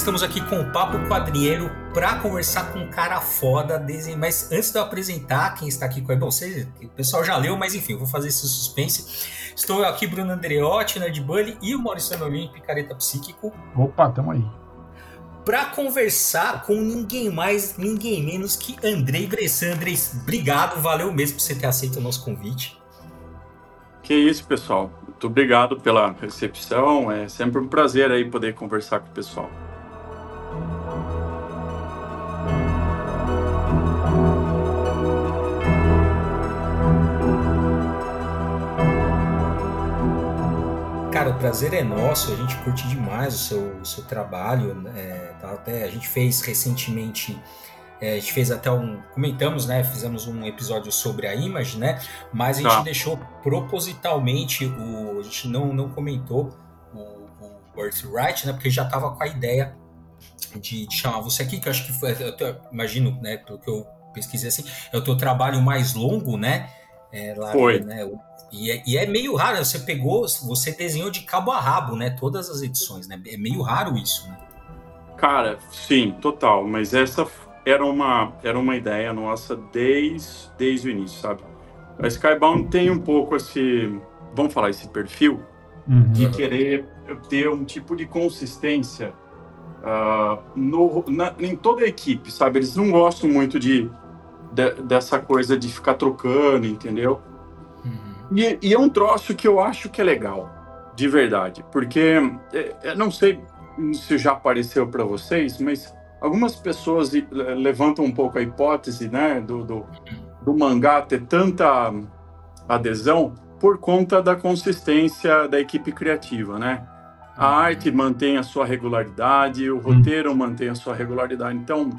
estamos aqui com o Papo Quadrinheiro para conversar com um cara foda. Mas antes de eu apresentar quem está aqui com a bom, você, o pessoal já leu, mas enfim, eu vou fazer esse suspense. Estou aqui, Bruno Andreotti, Nerd Bully e o Maurício Anolim, Picareta Psíquico. Opa, tamo aí. Para conversar com ninguém mais, ninguém menos que Andrei Bressan. Andrei, obrigado, valeu mesmo por você ter aceito o nosso convite. Que isso, pessoal. Muito obrigado pela recepção. É sempre um prazer aí poder conversar com o pessoal. Cara, o prazer é nosso, a gente curte demais o seu, o seu trabalho. Né? Tá, até a gente fez recentemente é, a gente fez até um. Comentamos, né? Fizemos um episódio sobre a Image, né? Mas a gente tá. deixou propositalmente o. A gente não, não comentou o, o Birthright, né? Porque já tava com a ideia de, de, chamar você aqui, que eu acho que foi. Eu imagino, né? Pelo que eu pesquisei assim, é o teu trabalho mais longo, né? É, lá, foi. Né, e é, e é, meio raro, você pegou, você desenhou de cabo a rabo, né? Todas as edições, né? É meio raro isso, né? Cara, sim, total. Mas essa era uma, era uma ideia nossa desde, desde o início, sabe? A Skybound tem um pouco esse, vamos falar, esse perfil uhum. de querer ter um tipo de consistência uh, no, na, em toda a equipe, sabe? Eles não gostam muito de, de dessa coisa de ficar trocando, entendeu? Uhum. E, e, é um troço que eu acho que é legal, de verdade, porque é, eu não sei se já apareceu para vocês, mas algumas pessoas levantam um pouco a hipótese né, do, do, do, mangá ter tanta adesão por conta da consistência da equipe criativa, né? A arte mantém a sua regularidade, o roteiro mantém a sua regularidade. Então,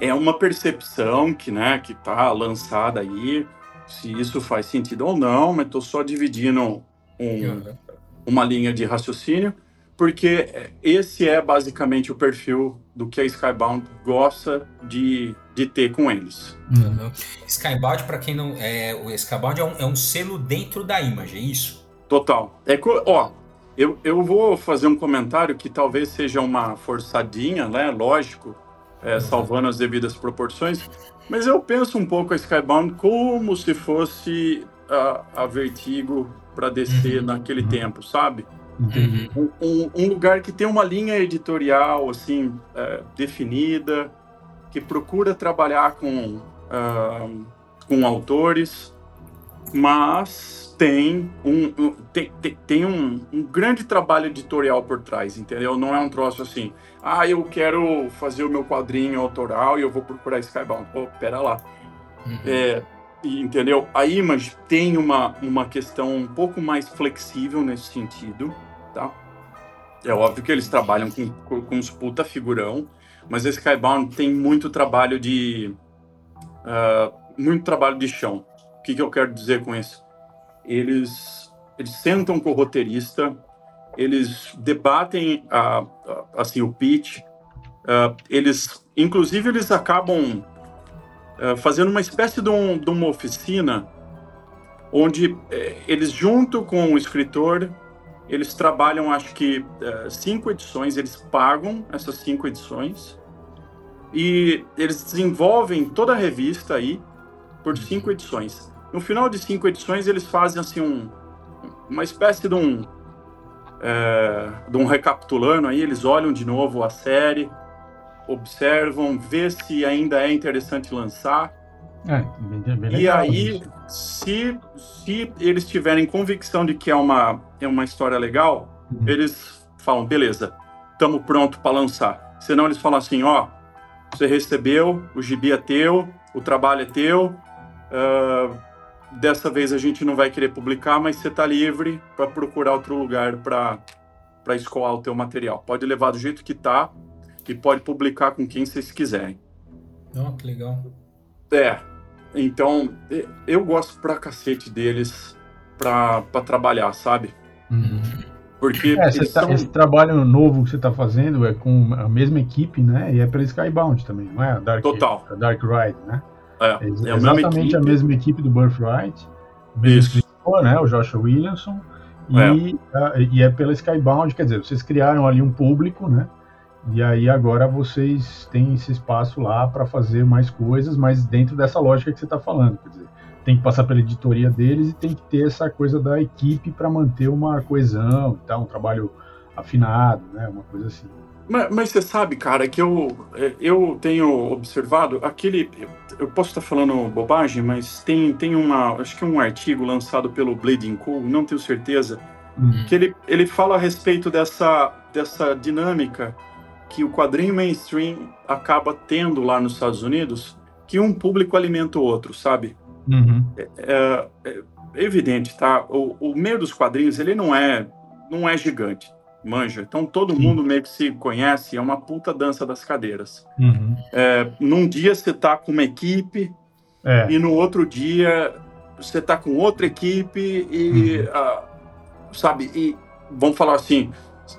é uma percepção que, né, que está lançada aí, se isso faz sentido ou não, mas estou só dividindo um, uma linha de raciocínio porque esse é basicamente o perfil do que a Skybound gosta de, de ter com eles. Uhum. Skybound, para quem não. É, o Skybound é um, é um selo dentro da Image, é isso? Total. É, ó, eu, eu vou fazer um comentário que talvez seja uma forçadinha, né? Lógico, é, uhum. salvando as devidas proporções, mas eu penso um pouco a Skybound como se fosse a, a Vertigo para descer uhum. naquele tempo, sabe? Uhum. Um, um, lugar que tem uma linha editorial assim é, definida, que procura trabalhar com, uh, com autores, mas tem um, um tem, tem, tem um, um, grande trabalho editorial por trás, entendeu? Não é um troço assim, ah, eu quero fazer o meu quadrinho autoral e eu vou procurar Skybound. Pô, pera lá. Uhum. É, entendeu? A Image tem uma, uma questão um pouco mais flexível nesse sentido, tá? É óbvio que eles trabalham com, com, com uns puta figurão, mas a Skybound tem muito trabalho de... Uh, muito trabalho de chão. O que, que eu quero dizer com isso? Eles, eles sentam com o roteirista, eles debatem uh, uh, assim o pitch, uh, eles, inclusive, eles acabam uh, fazendo uma espécie de, um, de uma oficina onde eh, eles, junto com o escritor, eles trabalham, acho que, uh, cinco edições, eles pagam essas cinco edições e eles desenvolvem toda a revista aí por cinco edições. No final de cinco edições, eles fazem assim um, uma espécie de um, é, de um recapitulando aí, eles olham de novo a série, observam, vê se ainda é interessante lançar é, bem, bem e aí, se, se eles tiverem convicção de que é uma, é uma história legal, uhum. eles falam, beleza, estamos pronto para lançar. Senão eles falam assim, ó, você recebeu, o gibi é teu, o trabalho é teu, uh, dessa vez a gente não vai querer publicar, mas você está livre para procurar outro lugar para escoar o teu material. Pode levar do jeito que tá e pode publicar com quem vocês quiserem. Oh, que legal. É, então, eu gosto pra cacete deles pra, pra trabalhar, sabe? Uhum. Porque é, tá, são... esse trabalho novo que você tá fazendo é com a mesma equipe, né? E é pela Skybound também, não é? A Dark, Total. A Dark Ride, né? É, é, é exatamente a mesma equipe do Birthright. Isso. Escritor, né? O Joshua Williamson. E é. A, e é pela Skybound, quer dizer, vocês criaram ali um público, né? E aí agora vocês têm esse espaço lá para fazer mais coisas, mas dentro dessa lógica que você está falando. Quer dizer, tem que passar pela editoria deles e tem que ter essa coisa da equipe para manter uma coesão e tal, um trabalho afinado, né? Uma coisa assim. Mas, mas, você sabe, cara, que eu, é, eu tenho observado aquele. Eu posso estar falando bobagem, mas tem, tem uma. Acho que um artigo lançado pelo Bleeding Cool, não tenho certeza, uhum. que ele, ele fala a respeito dessa, dessa dinâmica que o quadrinho mainstream acaba tendo lá nos Estados Unidos, que um público alimenta o outro, sabe? Uhum. É, é, é, evidente, tá? O, o meio dos quadrinhos ele não é não é gigante manja. Então todo mundo meio que se conhece, é uma puta dança das cadeiras. Uhum. É, num dia você tá com uma equipe é. e no outro dia você tá com outra equipe e, uhum. uh, sabe, e vamos falar assim,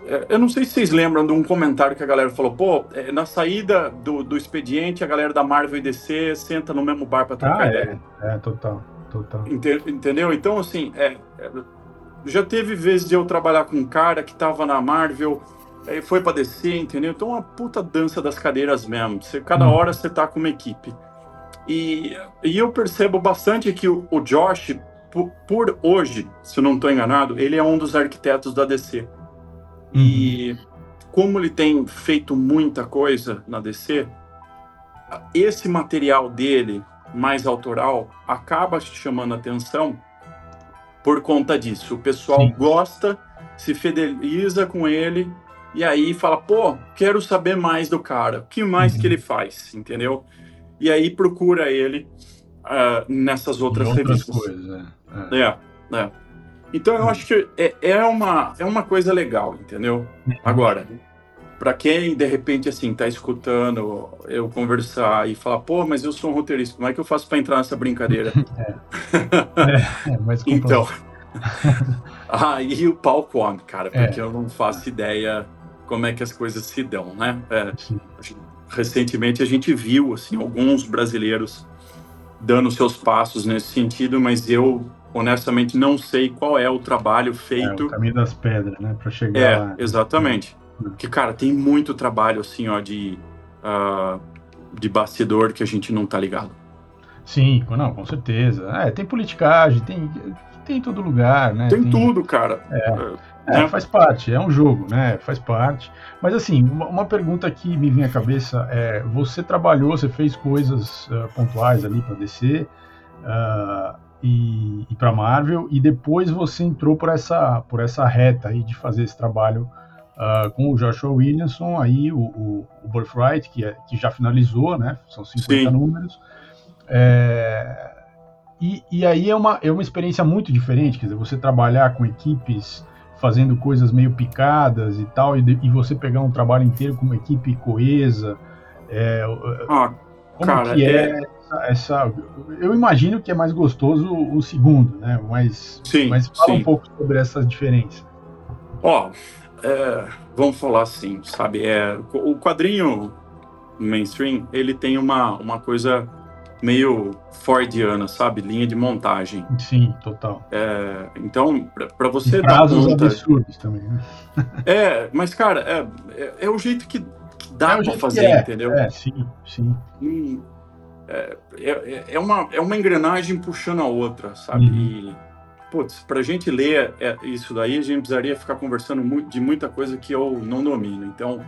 é, eu não sei se vocês lembram de um comentário que a galera falou, pô, é, na saída do, do expediente, a galera da Marvel e DC senta no mesmo bar para trocar ah, ideia. É, é, total, total. Entendeu? Então, assim, é, é já teve vezes de eu trabalhar com um cara que tava na Marvel, aí foi pra descer, entendeu? Então é uma puta dança das cadeiras mesmo. Você, cada hum. hora você tá com uma equipe. E, e eu percebo bastante que o, o Josh, por, por, hoje, se eu não estou enganado, ele é um dos arquitetos da DC. Uhum. E como ele tem feito muita coisa na DC, esse material dele, mais autoral, acaba chamando atenção por conta disso. O pessoal Sim. gosta, se fideliza com ele e aí fala, pô, quero saber mais do cara. O que mais uhum. que ele faz, entendeu? E aí procura ele uh, nessas outras, outras revistas. Coisas, é. é, é. Então eu acho que é, é, uma, é uma coisa legal, entendeu? Uhum. Agora, para quem de repente assim tá escutando eu conversar e falar, pô, mas eu sou um roteirista, como é que eu faço para entrar nessa brincadeira? É, é, é mas então, aí o pau come, cara, é. porque eu não faço ideia como é que as coisas se dão, né? É, recentemente a gente viu assim alguns brasileiros dando seus passos nesse sentido, mas eu honestamente não sei qual é o trabalho feito. É, o caminho das pedras, né, para chegar. É, lá. exatamente. Que, cara, tem muito trabalho, assim, ó, de, uh, de bastidor que a gente não tá ligado. Sim, não, com certeza. É, tem politicagem, tem, tem em todo lugar, né? Tem, tem tudo, cara. É, é, né? faz parte, é um jogo, né? Faz parte. Mas assim, uma, uma, pergunta que me vem à cabeça é: você trabalhou, você fez coisas uh, pontuais ali para DC uh, e, e para Marvel, e depois você entrou por essa, por essa reta aí de fazer esse trabalho uh, com o Joshua Williamson, aí o, o, o Birthright, que, é, que já finalizou, né? São 50 Sim. números. É, e, e aí é uma, é uma experiência muito diferente, quer dizer, você trabalhar com equipes fazendo coisas meio picadas e tal, e, e você pegar um trabalho inteiro com uma equipe coesa. É, ah, como cara, que é, é... Essa, essa, Eu imagino que é mais gostoso o segundo, né? Mas, sim, mas fala sim. um pouco sobre essa diferença. Ó, é, vamos falar assim, sabe? É, o quadrinho mainstream, ele tem uma, uma coisa meio Fordiana, sabe? Linha de montagem. Sim, total. É, então, para você dar conta... absurdos também, né? É, mas, cara, é, é, é o jeito que, que dá é para fazer, é. entendeu? É, sim, sim. Hum, é, é, é, uma, é uma engrenagem puxando a outra, sabe? Uhum. E putz, para a gente ler é, isso daí, a gente precisaria ficar conversando de muita coisa que eu não domino. Então,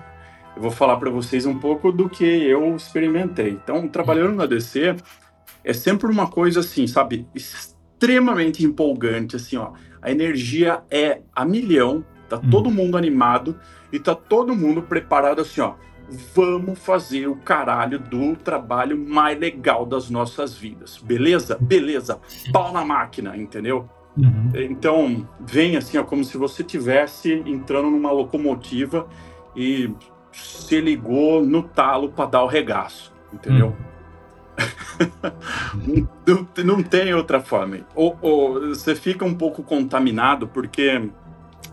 eu vou falar para vocês um pouco do que eu experimentei. Então, trabalhando na DC, é sempre uma coisa assim, sabe, extremamente empolgante, assim, ó. A energia é a milhão, tá hum. todo mundo animado e tá todo mundo preparado assim, ó. Vamos fazer o caralho do trabalho mais legal das nossas vidas. Beleza? Beleza. Pau na máquina, entendeu? Uhum. Então, vem assim, ó, como se você tivesse entrando numa locomotiva e se ligou no talo para dar o regaço, entendeu? Uhum. não, não, tem outra forma. Ou, ou, você fica um pouco contaminado porque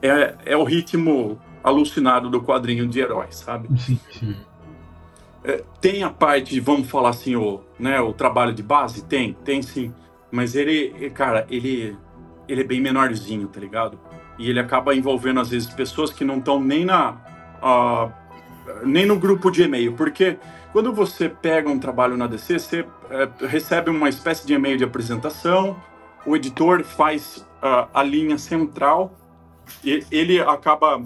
é, é o ritmo alucinado do quadrinho de heróis, sabe? Sim, sim. É, tem a parte, vamos falar assim, o, né, o trabalho de base? Tem, tem sim. Mas ele, cara, ele ele é bem menorzinho, tá ligado? E ele acaba envolvendo, às vezes, pessoas que não estão nem na. Uh, nem no grupo de e-mail, porque quando você pega um trabalho na DC, você é, recebe uma espécie de e-mail de apresentação, o editor faz uh, a linha central, e ele acaba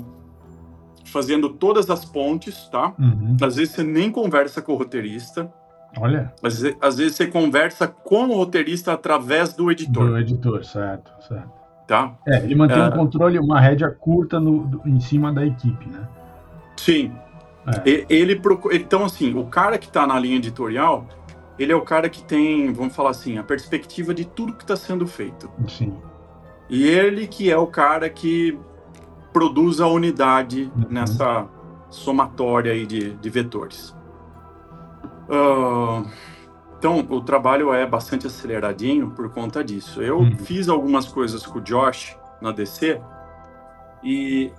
fazendo todas as pontes, tá? Uhum. Às vezes você nem conversa com o roteirista. Olha. Às vezes, às vezes você conversa com o roteirista através do editor. Do editor, certo, certo. Tá? É, ele mantém é... um controle, uma rédea curta no, em cima da equipe, né? Sim. É. Ele, então, assim, o cara que está na linha editorial, ele é o cara que tem, vamos falar assim, a perspectiva de tudo que está sendo feito. Sim. E ele que é o cara que produz a unidade uhum. nessa somatória aí de, de vetores. Uh, então, o trabalho é bastante aceleradinho por conta disso. Eu uhum. fiz algumas coisas com o Josh na DC e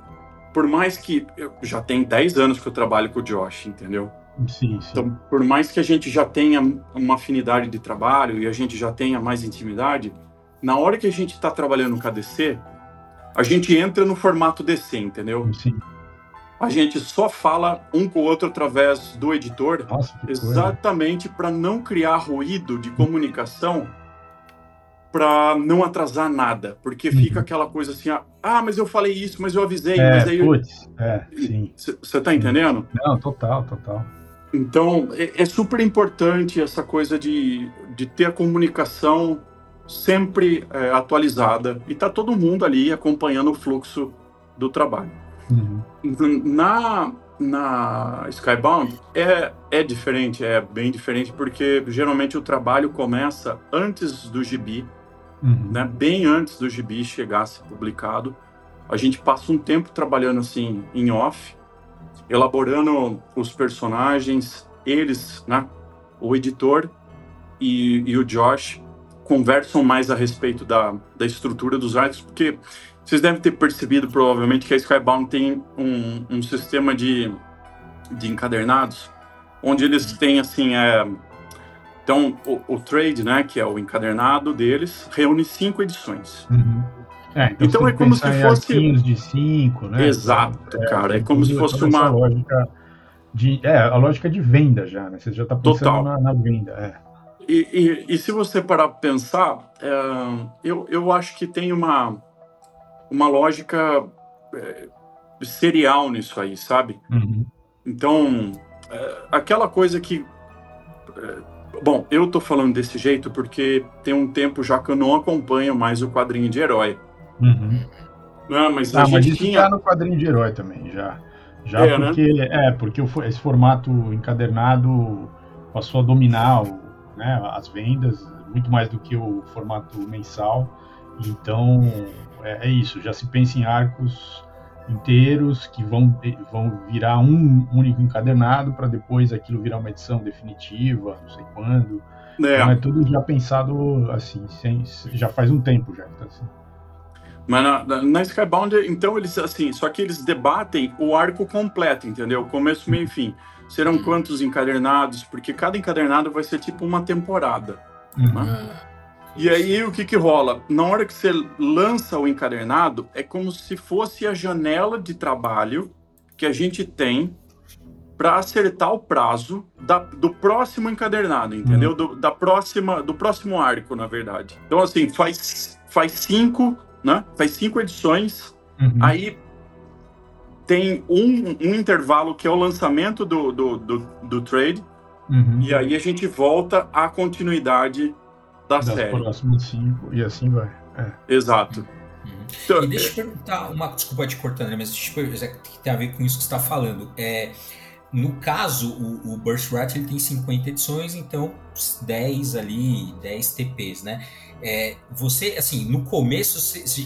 por mais que eu já tem 10 anos que eu trabalho com o Josh, entendeu? Sim, sim. Então, por mais que a gente já tenha uma afinidade de trabalho e a gente já tenha mais intimidade, na hora que a gente está trabalhando com a DC, a gente entra no formato DC, entendeu? Sim. A gente só fala um com o outro através do editor, Nossa, exatamente para não criar ruído de comunicação para não atrasar nada, porque fica uhum. aquela coisa assim, ah, mas eu falei isso, mas eu avisei, é, mas aí putz, é, sim. Você tá entendendo? Não, total, total. Então, é, é, super importante essa coisa de, de ter a comunicação sempre é, atualizada e tá todo mundo ali acompanhando o fluxo do trabalho. Uhum. Na, na Skybound é, é diferente, é bem diferente, porque geralmente o trabalho começa antes do gibi, uhum. né, bem antes do gibi chegar a ser publicado. A gente passa um tempo trabalhando assim em off, elaborando os personagens, eles, né, o editor e, e o Josh conversam mais a respeito da, da estrutura dos arcos, porque vocês devem ter percebido provavelmente que a Skybound tem um, um sistema de, de encadernados, onde eles têm assim, é, então, o, o, trade, né, que é o encadernado deles, reúne cinco edições. Uhum. É, então, então é como se fosse de cinco, né? Exato, é, cara. É, como se fosse uma lógica de, é a lógica de venda já, né? Você já está pensando na, na, venda. É. E, e, e, se você parar para pensar, é, eu, eu acho que tem uma uma lógica é, serial nisso aí, sabe? Uhum. Então, é, aquela coisa que é, Bom, eu tô falando desse jeito porque tem um tempo já que eu não acompanho mais o quadrinho de herói. Uhum. Não, mas ah, a mas gente tinha... tá no quadrinho de herói também, já. Já é, né? porque, né? é, porque esse formato encadernado passou a dominar né, as vendas muito mais do que o formato mensal. Então, é, é isso, já se pensa em arcos inteiros que vão, vão virar um único encadernado para depois aquilo virar uma edição definitiva, não sei quando. É. Então é tudo já pensado assim, sem, já faz um tempo já. Tá assim. Mas na, na, Skybound, então eles assim, só que eles debatem o arco completo, entendeu? Começo, meio e fim. Serão quantos encadernados? Porque cada encadernado vai ser tipo uma temporada. Uhum. Né? E aí o que que rola? Na hora que você lança o encadernado, é como se fosse a janela de trabalho que a gente tem para acertar o prazo da, do próximo encadernado, entendeu? Uhum. Do, da próxima, do próximo arco, na verdade. Então assim faz faz cinco, né? Faz cinco edições. Uhum. Aí tem um, um, intervalo que é o lançamento do, do, do, do trade. Uhum. E aí a gente volta à continuidade da das série. próximas cinco, e assim vai. É. Exato. Uhum. Então, e deixa eu perguntar uma. Desculpa te cortando, mas deixa eu, que tem a ver com isso que você está falando. É, no caso, o, o Burst Rat ele tem 50 edições, então 10 ali, 10 TPs, né? É, você, assim, no começo,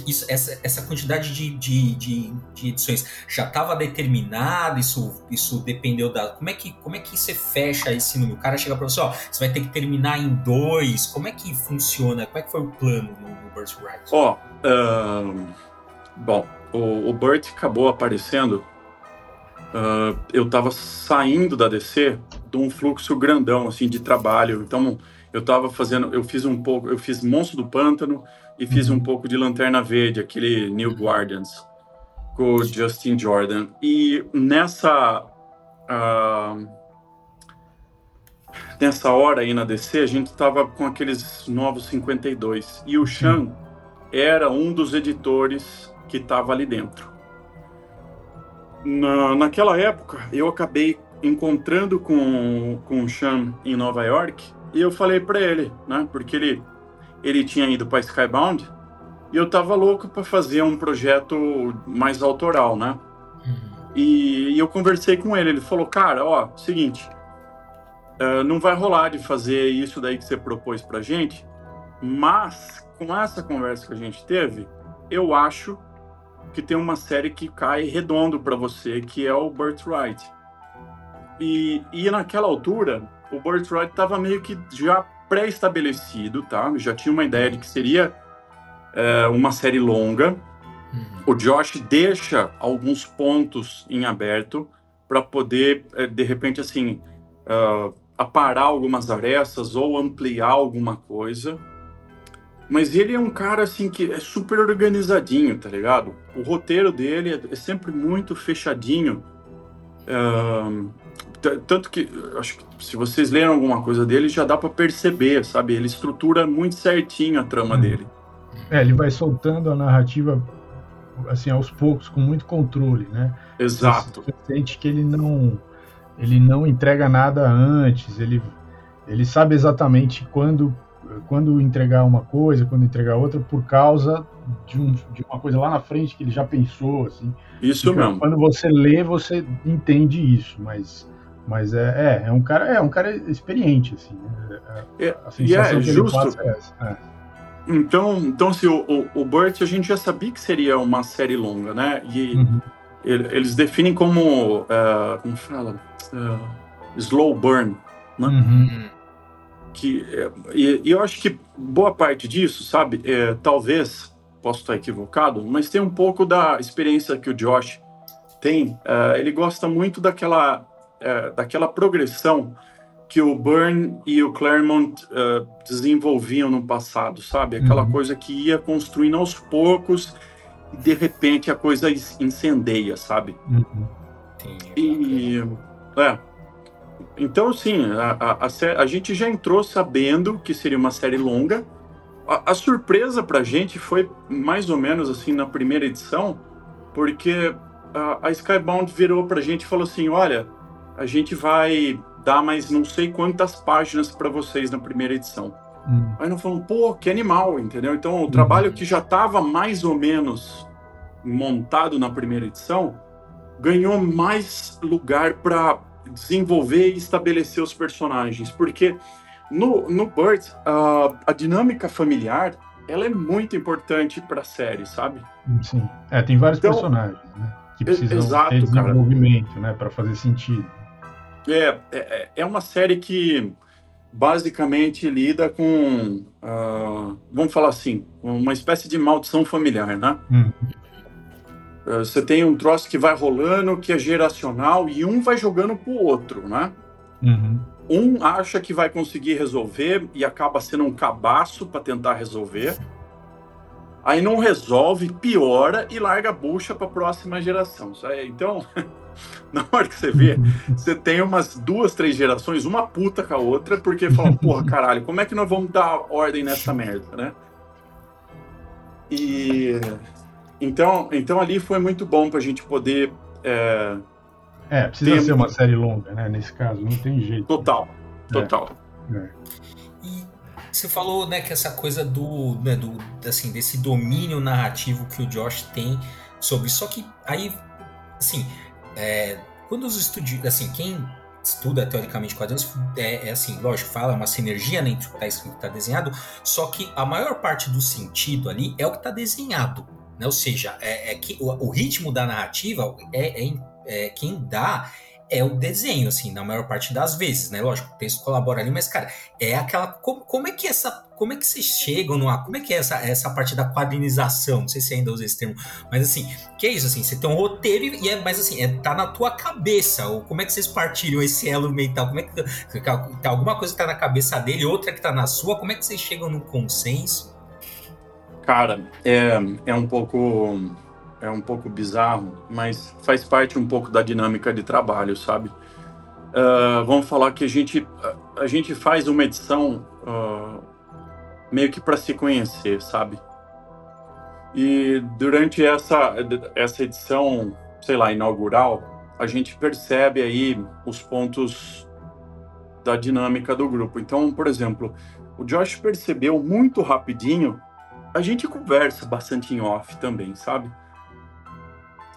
isso, essa, essa quantidade de, de, de, de edições já estava determinada? Isso, isso dependeu da. Como é, que, como é que você fecha esse número? O cara chega para você, ó, você vai ter que terminar em dois. Como é que funciona? Como é que foi o plano no, no Rat? Ó, oh, bom, o, o Burt acabou aparecendo uh, eu estava saindo da DC de um fluxo grandão assim de trabalho. Então eu estava fazendo, eu fiz um pouco, eu fiz Monstro do Pântano e fiz um pouco de Lanterna Verde, aquele New Guardians com o Justin Jordan. E nessa uh, nessa hora aí na DC, a gente estava com aqueles novos 52 e o Chan era um dos editores que estava ali dentro. Na, naquela época, eu acabei encontrando com, com o Chan em Nova York e eu falei para ele, né? Porque ele, ele tinha ido para Skybound e eu tava louco para fazer um projeto mais autoral, né? Uhum. E, e, eu conversei com ele. Ele falou: Cara, ó, seguinte, uh, não vai rolar de fazer isso daí que você propôs pra gente, mas com essa conversa que a gente teve, eu acho que tem uma série que cai redondo para você, que é o Birthright. E, e naquela altura, o Birthright estava meio que já pré-estabelecido, tá? Já tinha uma ideia de que seria é, uma série longa. Uhum. O Josh deixa alguns pontos em aberto para poder, é, de repente, assim, uh, aparar algumas arestas ou ampliar alguma coisa. Mas ele é um cara assim que é super organizadinho, tá ligado? O roteiro dele é, é sempre muito fechadinho. Uh, tanto que acho que se vocês leram alguma coisa dele, já dá para perceber, sabe? Ele estrutura muito certinho a trama hum. dele. É, ele vai soltando a narrativa assim aos poucos, com muito controle, né? Exato. Você sente que ele não ele não entrega nada antes, ele ele sabe exatamente quando quando entregar uma coisa, quando entregar outra, por causa de, um, de uma coisa lá na frente que ele já pensou, assim. Isso então, mesmo. Quando você lê, você entende isso, mas, mas é, é, é um cara é um cara experiente, assim. Né? É, é a sensação é, que justo. ele é essa. É. Então, então assim, o, o, o Burt, a gente já sabia que seria uma série longa, né? E uhum. eles definem como, uh, como fala, uh, slow burn, né? Uhum que é, e, e, eu acho que boa parte disso, sabe, é, talvez posso estar equivocado, mas tem um pouco da experiência que o Josh tem. Uh, ele gosta muito daquela uh, daquela progressão que o Byrne e o Claremont uh, desenvolviam no passado, sabe? Aquela uhum. coisa que ia construindo aos poucos e de repente a coisa incendeia, sabe? Uhum. E é, então, sim, a, a, a, a, gente já entrou sabendo que seria uma série longa. A, a surpresa pra gente foi mais ou menos assim na primeira edição, porque a, a Skybound virou pra gente e falou assim: olha, a gente vai dar mais não sei quantas páginas para vocês na primeira edição. Hum. Aí nós falamos, pô, que animal, entendeu? Então, o hum. trabalho que já estava mais ou menos montado na primeira edição ganhou mais lugar para desenvolver e estabelecer os personagens, porque no, no Bird, uh, a dinâmica familiar ela é muito importante para a série, sabe? Sim. É, tem vários então, personagens, né? Que precisam exato, ter desenvolvimento, cara. né? Para fazer sentido. É, é, é uma série que basicamente lida com, uh, vamos falar assim, uma espécie de maldição familiar, né? Hum. Eh, você tem um troço que vai rolando, que é geracional, e um vai jogando pro outro, né? Uhum. Um acha que vai conseguir resolver e acaba sendo um cabaço para tentar resolver. Aí não resolve, piora e larga a bucha para a próxima geração. Então, na hora que você vê, você tem umas duas, três gerações, uma puta com a outra, porque fala, porra, caralho, como é que nós vamos dar ordem nessa merda, né? E então, então ali foi muito bom para a gente poder. É, é precisa ter... ser uma série longa, né? Nesse caso, não tem jeito. Total, total. É. É. Você falou, né, que essa coisa do, né, do, assim, desse domínio narrativo que o Josh tem sobre. Só que aí, assim, é, quando os estudiosos, assim, quem estuda teoricamente quadrinhos, é, é, assim, lógico, fala uma sinergia né, entre o que está escrito e o que está desenhado, só que a maior parte do sentido ali é o que está desenhado. Né? Ou seja, é, é que o, o, ritmo da narrativa é, é, é, quem dá é o desenho, assim, na maior parte das vezes, né? Lógico, o texto colabora ali, mas, cara, é aquela. Como, como é que essa. Como é que vocês chegam no. Como é que é essa, essa parte da quadrinização? Não sei se ainda usa esse termo, mas assim, que é isso, assim, você tem um roteiro e é, mas assim, é, tá na tua cabeça. Ou como é que vocês partilham esse elo mental? Como é que. Tá, alguma coisa que tá na cabeça dele, outra que tá na sua, como é que vocês chegam no consenso? Cara, é, é um pouco é um pouco bizarro, mas faz parte um pouco da dinâmica de trabalho, sabe? uh, vamos falar que a gente, a, gente faz uma edição uh, meio que para se conhecer, sabe? E durante essa, essa edição, sei lá, inaugural, a gente percebe aí os pontos da dinâmica do grupo. Então, por exemplo, o Josh percebeu muito rapidinho, a gente conversa bastante em off também, sabe?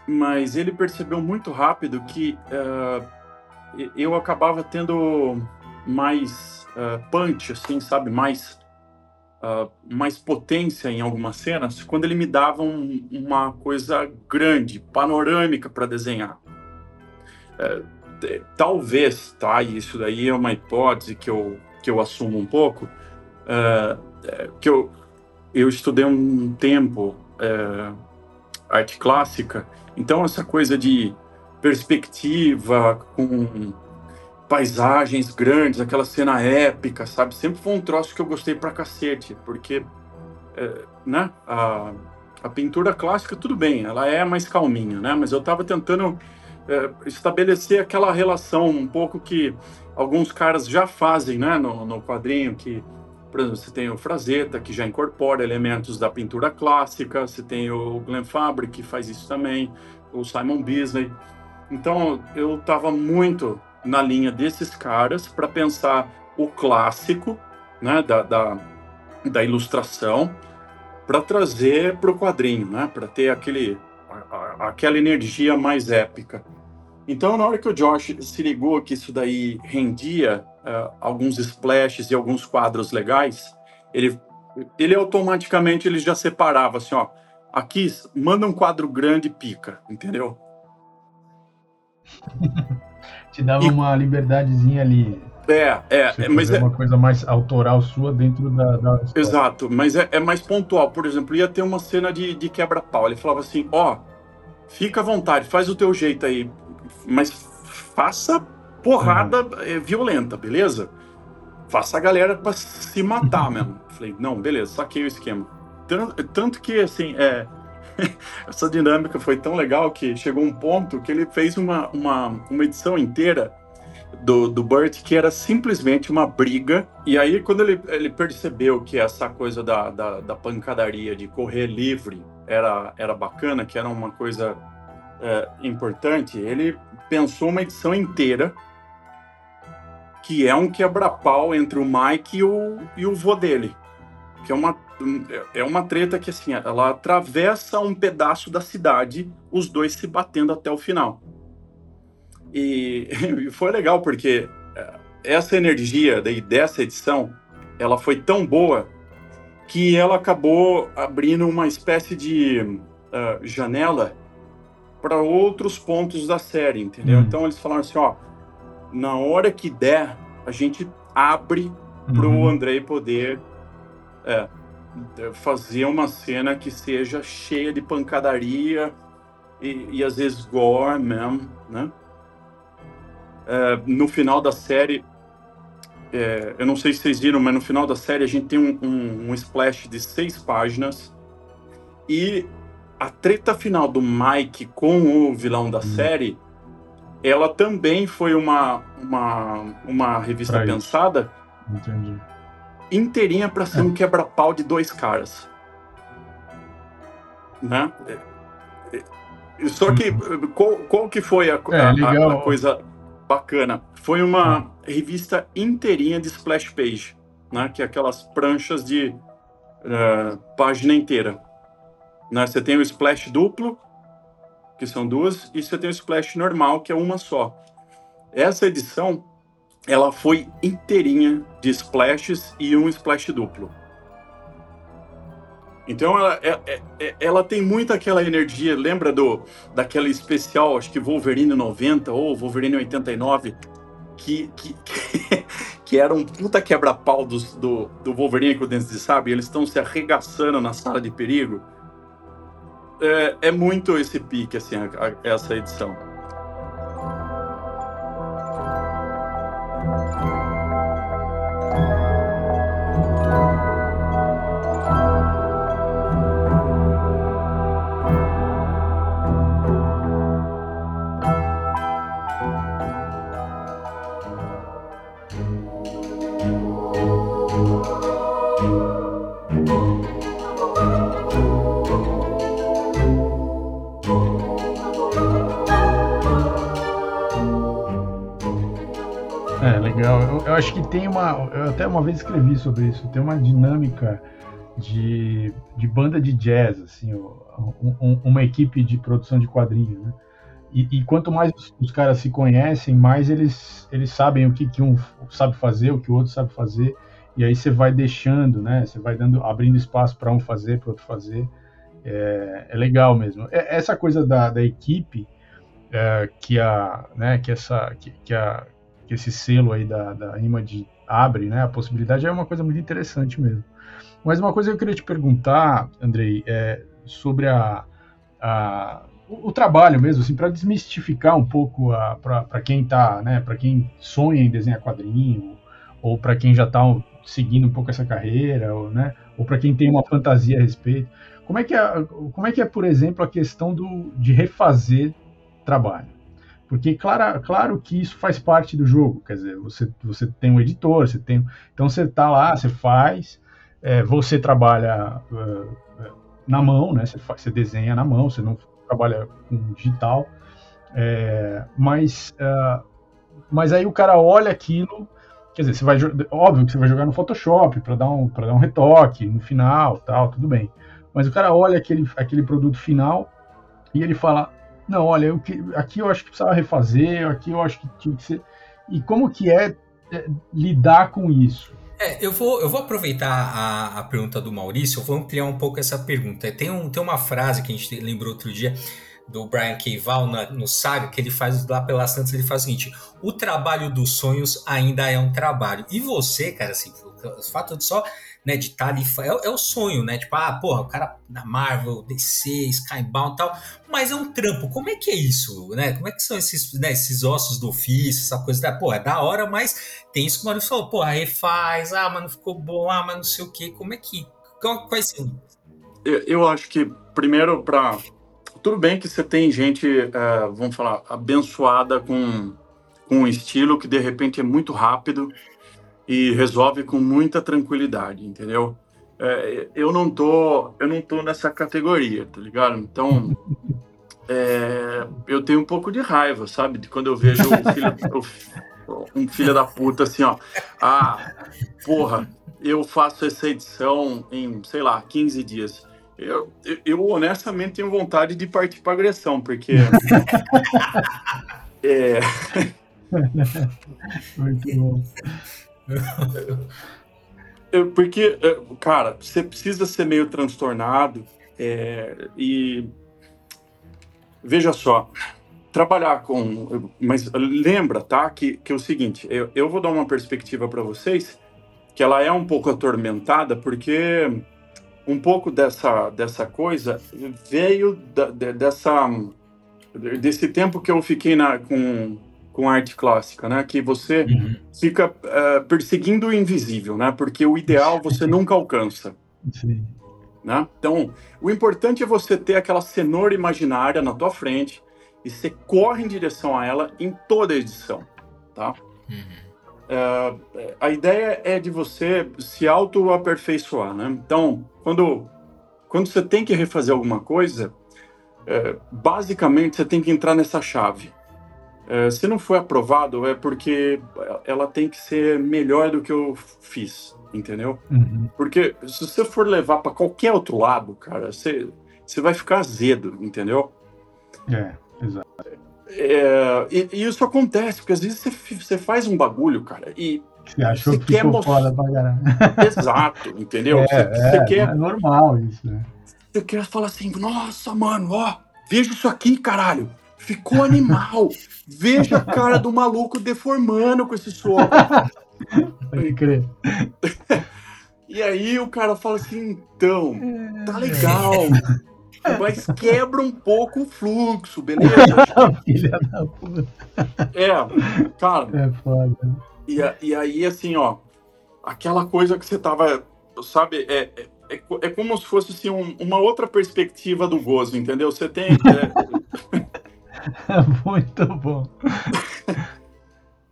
Mas ele percebeu muito rápido que uh, eu acabava tendo mais uh, punch, assim, sabe? Mais, uh, mais potência em algumas cenas quando ele me dava um, uma coisa grande, panorâmica para desenhar. Talvez, tá? Isso daí é uma hipótese que eu, que eu assumo um pouco, que eu, eu estudei um tempo arte clássica, então essa coisa de perspectiva, com paisagens grandes, aquela cena épica, sabe? Sempre foi um troço que eu gostei pra cacete, porque, é, né? A, a pintura clássica, tudo bem, ela é mais calminha, né? Mas eu tava tentando é, estabelecer aquela relação um pouco que alguns caras já fazem, né? No, no quadrinho, que, por exemplo, você tem o Frazetta, que já incorpora elementos da pintura clássica, você tem o Glenn Fabry, que faz isso também, o Simon Bisley. Então eu estava muito na linha desses caras para pensar o clássico né, da, da, da ilustração para trazer para o quadrinho, né, para ter aquele, a, a, aquela energia mais épica. Então, na hora que o Josh se ligou que isso daí rendia uh, alguns splashes e alguns quadros legais, ele, ele automaticamente ele já separava assim, ó, aqui manda um quadro grande pica, entendeu? Te dava e... uma liberdadezinha ali. É, é, mas é uma coisa mais autoral sua dentro da. da Exato, mas é, é, mais pontual. Por exemplo, ia ter uma cena de, de quebra-pau. Ele falava assim: ó, oh, fica à vontade, faz o teu jeito aí, mas faça porrada uhum. violenta, beleza? Faça a galera pra se matar mesmo. Falei, não, beleza, saquei o esquema. Tanto, tanto que, assim, é, essa dinâmica foi tão legal que chegou um ponto que ele fez uma, uma, uma edição inteira do, do Burt que era simplesmente uma briga. E aí, quando ele, ele percebeu que essa coisa da, da, da pancadaria, de correr livre, era, era bacana, que era uma coisa é, importante, ele pensou uma edição inteira que é um quebra-pau entre o Mike e o, e o vô dele. Que é uma é uma treta que assim, ela atravessa um pedaço da cidade, os dois se batendo até o final. E, e foi legal porque é, essa energia daí dessa edição, ela foi tão boa que ela acabou abrindo uma espécie de uh, janela para outros pontos da série, entendeu? Hum. Então eles falaram assim, ó, na hora que der, a gente abre para o uhum. Andrei poder é, fazer uma cena que seja cheia de pancadaria e, e às vezes gore mesmo, né? É, no final da série, é, eu não sei se vocês viram, mas no final da série a gente tem um, um, um splash de seis páginas e a treta final do Mike com o vilão da hum. série, ela também foi uma, uma, uma revista pra pensada. Entendi inteirinha para ser é. um quebra-pau de dois caras. Né? Só que uhum. qual, qual que foi a, é, a, a, coisa bacana? Foi uma ah. revista inteirinha de splash page, né? Que é aquelas pranchas de uh, página inteira. Né? Você tem o splash duplo, que são duas, e você tem o splash normal, que é uma só. Essa edição ela foi inteirinha de splashes e um splash duplo. Então ela, é, é, é, ela tem muito aquela energia, lembra do daquela especial, acho que Wolverine 90 ou Wolverine 89, que, que, que era um puta quebra-pau do, do, do Wolverine com dentes de sabre, eles estão se arregaçando na sala de perigo. É, é muito esse pique, assim, a, a, essa edição. Tem uma. Eu até uma vez escrevi sobre isso. Tem uma dinâmica de, de banda de jazz, assim, um, um, uma equipe de produção de quadrinhos, né? E, e, quanto mais os, os, caras se conhecem, mais eles, eles sabem o que, que um sabe fazer, o que o outro sabe fazer, e aí você vai deixando, né? Você vai dando, abrindo espaço para um fazer, para outro fazer. É, é, legal mesmo. É, essa coisa da, da equipe é, que a, né? Que essa, que, que, a, que esse selo aí da, da Image abre, né? A possibilidade é uma coisa muito interessante mesmo. Mas uma coisa que eu queria te perguntar, Andrei, é sobre a, a o, o, trabalho mesmo, assim, para desmistificar um pouco para quem tá, né, para quem sonha em desenhar quadrinho, ou para quem já está seguindo um pouco essa carreira, ou, né, ou para quem tem uma fantasia a respeito. Como é que é, como é, que é por exemplo, a questão do, de refazer trabalho? Porque claro, claro que isso faz parte do jogo, quer dizer, você, você tem um editor, você tem, então você está lá, você faz, é, você trabalha uh, na mão, né? Você, faz, você, desenha na mão, você não trabalha com digital. É, mas, uh, mas aí o cara olha aquilo, quer dizer, você vai, óbvio que você vai jogar no Photoshop para dar um dar um retoque no final, tal, tudo bem. Mas o cara olha aquele aquele produto final e ele fala, não, olha, eu, aqui eu acho que precisava refazer, aqui eu acho que tinha que ser. E como que é, é lidar com isso? É, eu vou, eu vou aproveitar a, a pergunta do Maurício, eu vou ampliar um pouco essa pergunta. Tem, um, tem uma frase que a gente lembrou outro dia do Brian K. Na, no Saga, que ele faz lá pelas Santos, ele faz o seguinte: o trabalho dos sonhos ainda é um trabalho. E você, cara, assim, o fato de só né, de estar tá ali, é, é, o sonho, né? Tipo, ah, porra, o cara da Marvel, DC, Skybound e tal, mas é um trampo. Como é que é isso, né? Como é que são esses, né, esses ossos do ofício, essa coisa da, pô, é da hora, mas tem isso que o Maurício falou, pô, refaz, ah, mas não ficou bom, ah, mas não sei o quê. Como é que, quais são? Eu, eu acho que, primeiro, para tudo bem que você tem gente, é, vamos falar, abençoada com, com um estilo que de repente é muito rápido e resolve com muita tranquilidade, entendeu? É, eu não tô, eu não tô nessa categoria, tá ligado? Então, é, eu tenho um pouco de raiva, sabe? De quando eu vejo um filho, um filho da puta assim, ó. Ah, porra, eu faço essa edição em, sei lá, 15 dias. Eu, eu, eu honestamente tenho vontade de partir para agressão, porque. é... Muito bom. Porque, é, cara, você precisa ser meio transtornado é, e veja só, trabalhar com, mas lembra, tá, que, que é o seguinte, eu, eu vou dar uma perspectiva para vocês que ela é um pouco atormentada porque um pouco dessa dessa coisa veio da, de, dessa desse tempo que eu fiquei na, com com arte clássica, né? Que você uhum. fica uh, perseguindo o invisível, né? Porque o ideal você nunca alcança. Sim. Né? Então, o importante é você ter aquela cenoura imaginária na tua frente e você corre em direção a ela em toda a edição, tá? Uhum. Uh, a ideia é de você se auto-aperfeiçoar, né? Então, quando, quando você tem que refazer alguma coisa, uh, basicamente você tem que entrar nessa chave. É, se não foi aprovado, é porque ela tem que ser melhor do que eu fiz, entendeu? Uhum. Porque se você for levar para qualquer outro lado, cara, você, você vai ficar azedo, entendeu? É, exato. É, e, e, isso acontece, porque às vezes você, você faz um bagulho, cara, e. Você achou você que quer mostrar. Exato, entendeu? É, você, é, você quer... é normal isso, né? Você quer falar assim, nossa, mano, ó, veja isso aqui, caralho. Ficou animal. Veja a cara do maluco deformando com esse soco. Pode crer. E aí o cara fala assim, então, tá legal. Mas quebra um pouco o fluxo, beleza? Filha da puta. É, cara. É foda. E, e aí, assim, ó, aquela coisa que você tava, sabe, é, é, é, é como se fosse assim, um, uma outra perspectiva do gozo, entendeu? Você tem. É, Muito bom.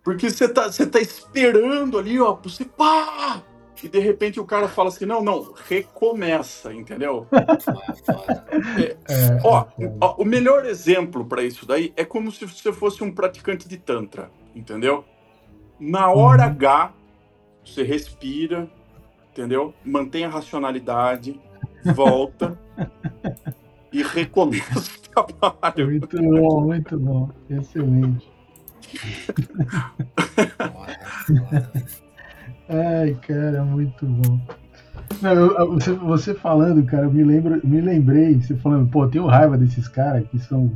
Porque você tá, você tá esperando ali, ó, você pá! E de repente o cara fala assim: não, não, recomeça, entendeu? é, é, ó, é ó, o melhor exemplo para isso daí é como se você fosse um praticante de Tantra, entendeu? Na hora uhum. H, você respira, entendeu? Mantém a racionalidade, volta e recomeça trabalho. Muito bom, muito bom. Excelente. Ai, cara, muito bom. Não, eu, você, você, falando, cara, eu me, lembro, me lembrei, você falando, pô, tenho raiva desses caras que são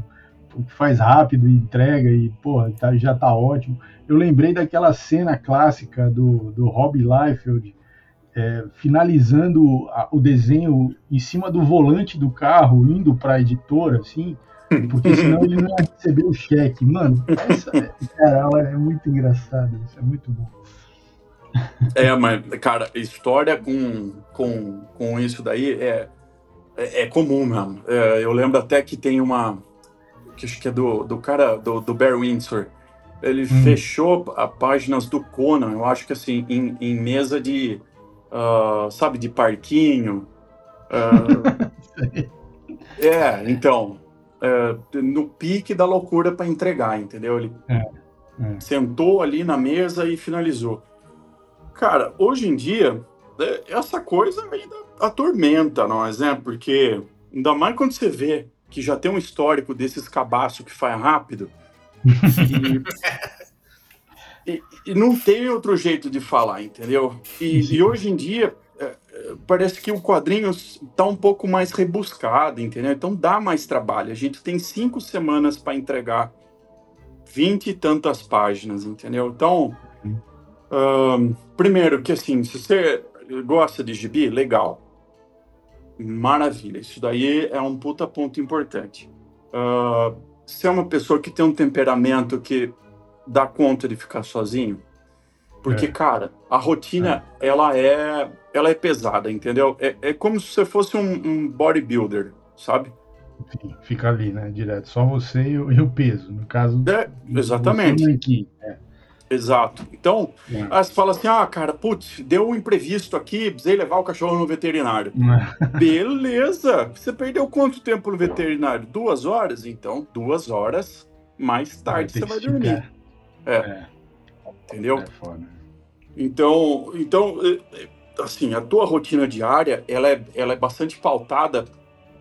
que faz rápido e entrega e, porra, tá, já tá ótimo. Eu lembrei daquela cena clássica do, do Rob Liefeld é, finalizando a, o desenho em cima do volante do carro, indo para a editora, assim, porque senão ele não ia receber o cheque. Mano, essa cara, é muito engraçada, isso é muito bom. É, mas, cara, história com, com, com isso daí é, é, é comum mesmo. É, eu lembro até que tem uma. que acho que é do, do cara, do, do Bear Windsor. Ele hum. fechou a páginas do Conan, eu acho que assim, em, em mesa de. Uh, sabe, de parquinho. Uh, é, então. Uh, no pique da loucura para entregar, entendeu? Ele é, é. sentou ali na mesa e finalizou. Cara, hoje em dia, é, essa coisa ainda atormenta nós, né? Porque ainda mais quando você vê que já tem um histórico desses cabaços que faz rápido. e, e, e, não tem outro jeito de falar, entendeu? E, e hoje em dia, é, é, parece que o quadrinho está um pouco mais rebuscado, entendeu? Então dá mais trabalho. A gente tem cinco semanas para entregar vinte e tantas páginas, entendeu? Então. Um, primeiro, que assim, se você gosta de gibi, legal. Maravilha. Isso daí é um puta ponto importante. Uh, se é uma pessoa que tem um temperamento que dá conta de ficar sozinho, porque, é. cara, a rotina, é. ela é ela é pesada, entendeu? É, é como se você fosse um, um bodybuilder, sabe? Sim, fica ali, né? Direto. Só você e o, e o peso. No caso. É, exatamente. Aqui. É. Exato. Então, é. aí você fala assim: ah, cara, putz, deu um imprevisto aqui, precisei levar o cachorro no veterinário. Beleza! Você perdeu quanto tempo no veterinário? Duas horas? Então, duas horas mais tarde vai você vai dormir. É. é. Entendeu? É foda. Então, então, é, é, assim, a tua rotina diária, ela é, ela é bastante pautada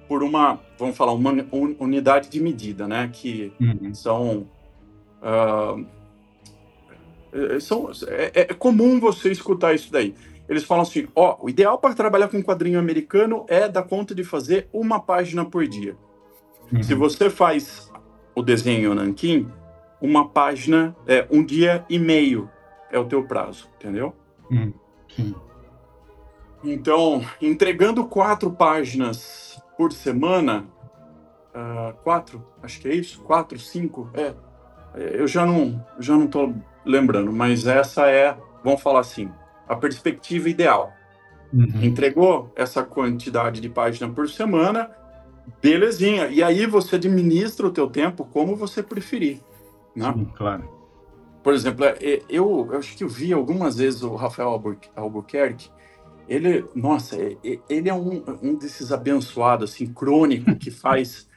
por uma, vamos falar, uma unidade de medida, né? Que uhum. são. Uh, é, são, é, é, comum você escutar isso daí. Eles falam assim: ó, o ideal para trabalhar com quadrinho americano é dar conta de fazer uma página por dia. Uhum. Se você faz o desenho nanquim, uma página, é um dia e meio é o teu prazo, entendeu? Uhum. Então, entregando quatro páginas por semana, uh, quatro, acho que é isso, quatro, cinco, é, eu já não, já não tô lembrando, mas essa é, vamos falar assim, a perspectiva ideal. Uhum. Entregou essa quantidade de página por semana, belezinha. E aí você administra o teu tempo como você preferir. Né? Sim, claro. Por exemplo, é, é, eu, eu acho que eu vi algumas vezes o Rafael Albuquerque. Ele, nossa, é, ele é um, um desses abençoados, assim, crônico, que faz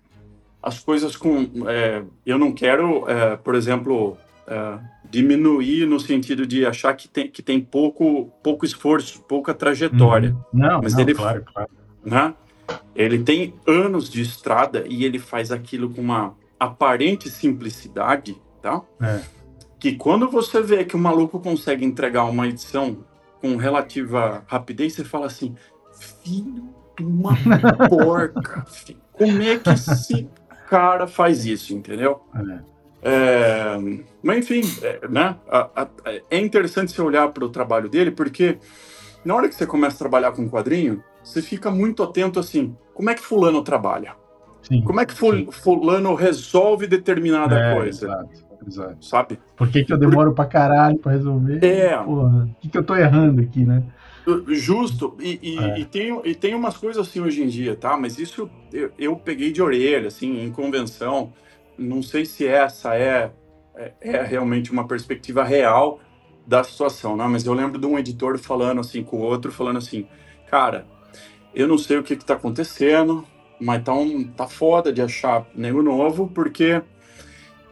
as coisas com. É, eu não quero, é, por exemplo, é, diminuir no sentido de achar que tem, que tem pouco, pouco esforço, pouca trajetória. Uhum. Não, mas não, ele, claro, claro. Né? Ele tem anos de estrada e ele faz aquilo com uma aparente simplicidade, tá? É. Que quando você vê que o maluco consegue entregar uma edição com relativa rapidez, você fala assim, filho de uma porca, filho. como é que esse cara faz isso, entendeu? É. É, mas enfim, é, né? A, a, é interessante você olhar para o trabalho dele, porque na hora que você começa a trabalhar com quadrinho, você fica muito atento assim, como é que fulano trabalha? Sim, como é que ful, fulano resolve determinada é, coisa? Exato. Exato. Sabe? Por que, que eu demoro pra caralho pra resolver? É. Porra, o que, que eu tô errando aqui, né? Justo, e, e, é. e, tem, e tem umas coisas assim hoje em dia, tá? Mas isso eu, eu peguei de orelha, assim, em convenção não sei se essa é, é, é, realmente uma perspectiva real da situação, né? Mas eu lembro de um editor falando assim com o outro, falando assim, cara, eu não sei o que está acontecendo, mas tá, um, tá foda de achar nego novo, porque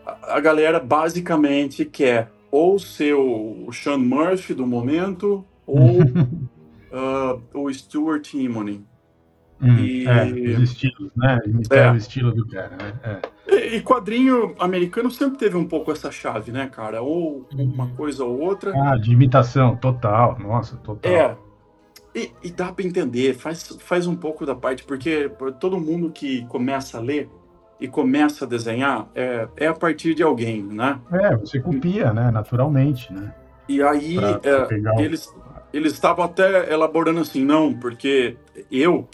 a, galera basicamente quer ou ser o Sean Murphy do momento, ou uh, o Stuart Immonen. Hum, e... É, os estilos, né? Imitar é. o estilo do cara, né? É. E, quadrinho americano sempre teve um pouco essa chave, né, cara? Ou uma uhum. coisa ou outra. Ah, de imitação, total. Nossa, total. É. E, e dá para entender, faz, faz um pouco da parte, porque todo mundo que começa a ler e começa a desenhar é, é a partir de alguém, né? É, você copia, né? Naturalmente, né? E aí é, eles eles estavam até elaborando assim, não, porque eu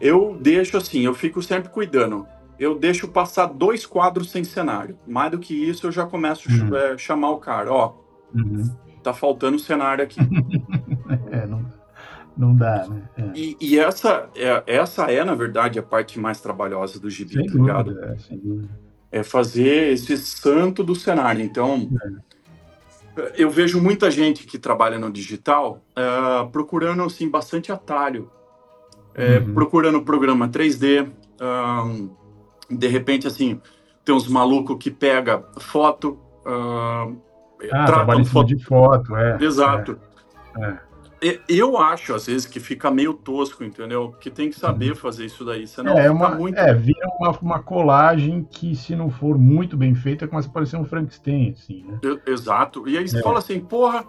eu deixo assim, eu fico sempre cuidando. Eu deixo passar dois quadros sem cenário. Mais do que isso, eu já começo a uhum. é, chamar o cara, ó. Uhum. Tá faltando cenário aqui. é, não, não dá, né? É. E, e, essa, é, essa é, na verdade, a parte mais trabalhosa do gibi, sem tá ligado? é, sem dúvida. É fazer esse santo do cenário. Então, é. eu vejo muita gente que trabalha no digital uh, procurando, assim, bastante atalho é, uhum. procurando programa 3D. Um, de repente, assim, tem uns malucos que pega foto. Uh, ah, trabalha foto de foto, é. Exato. É, é. Eu acho, às vezes, que fica meio tosco, entendeu? Que tem que saber fazer isso daí, senão é, uma, muito... É, vira uma, uma colagem que, se não for muito bem feita, começa a parecer um Frankenstein, assim, né? Exato. E aí você é. fala assim, porra,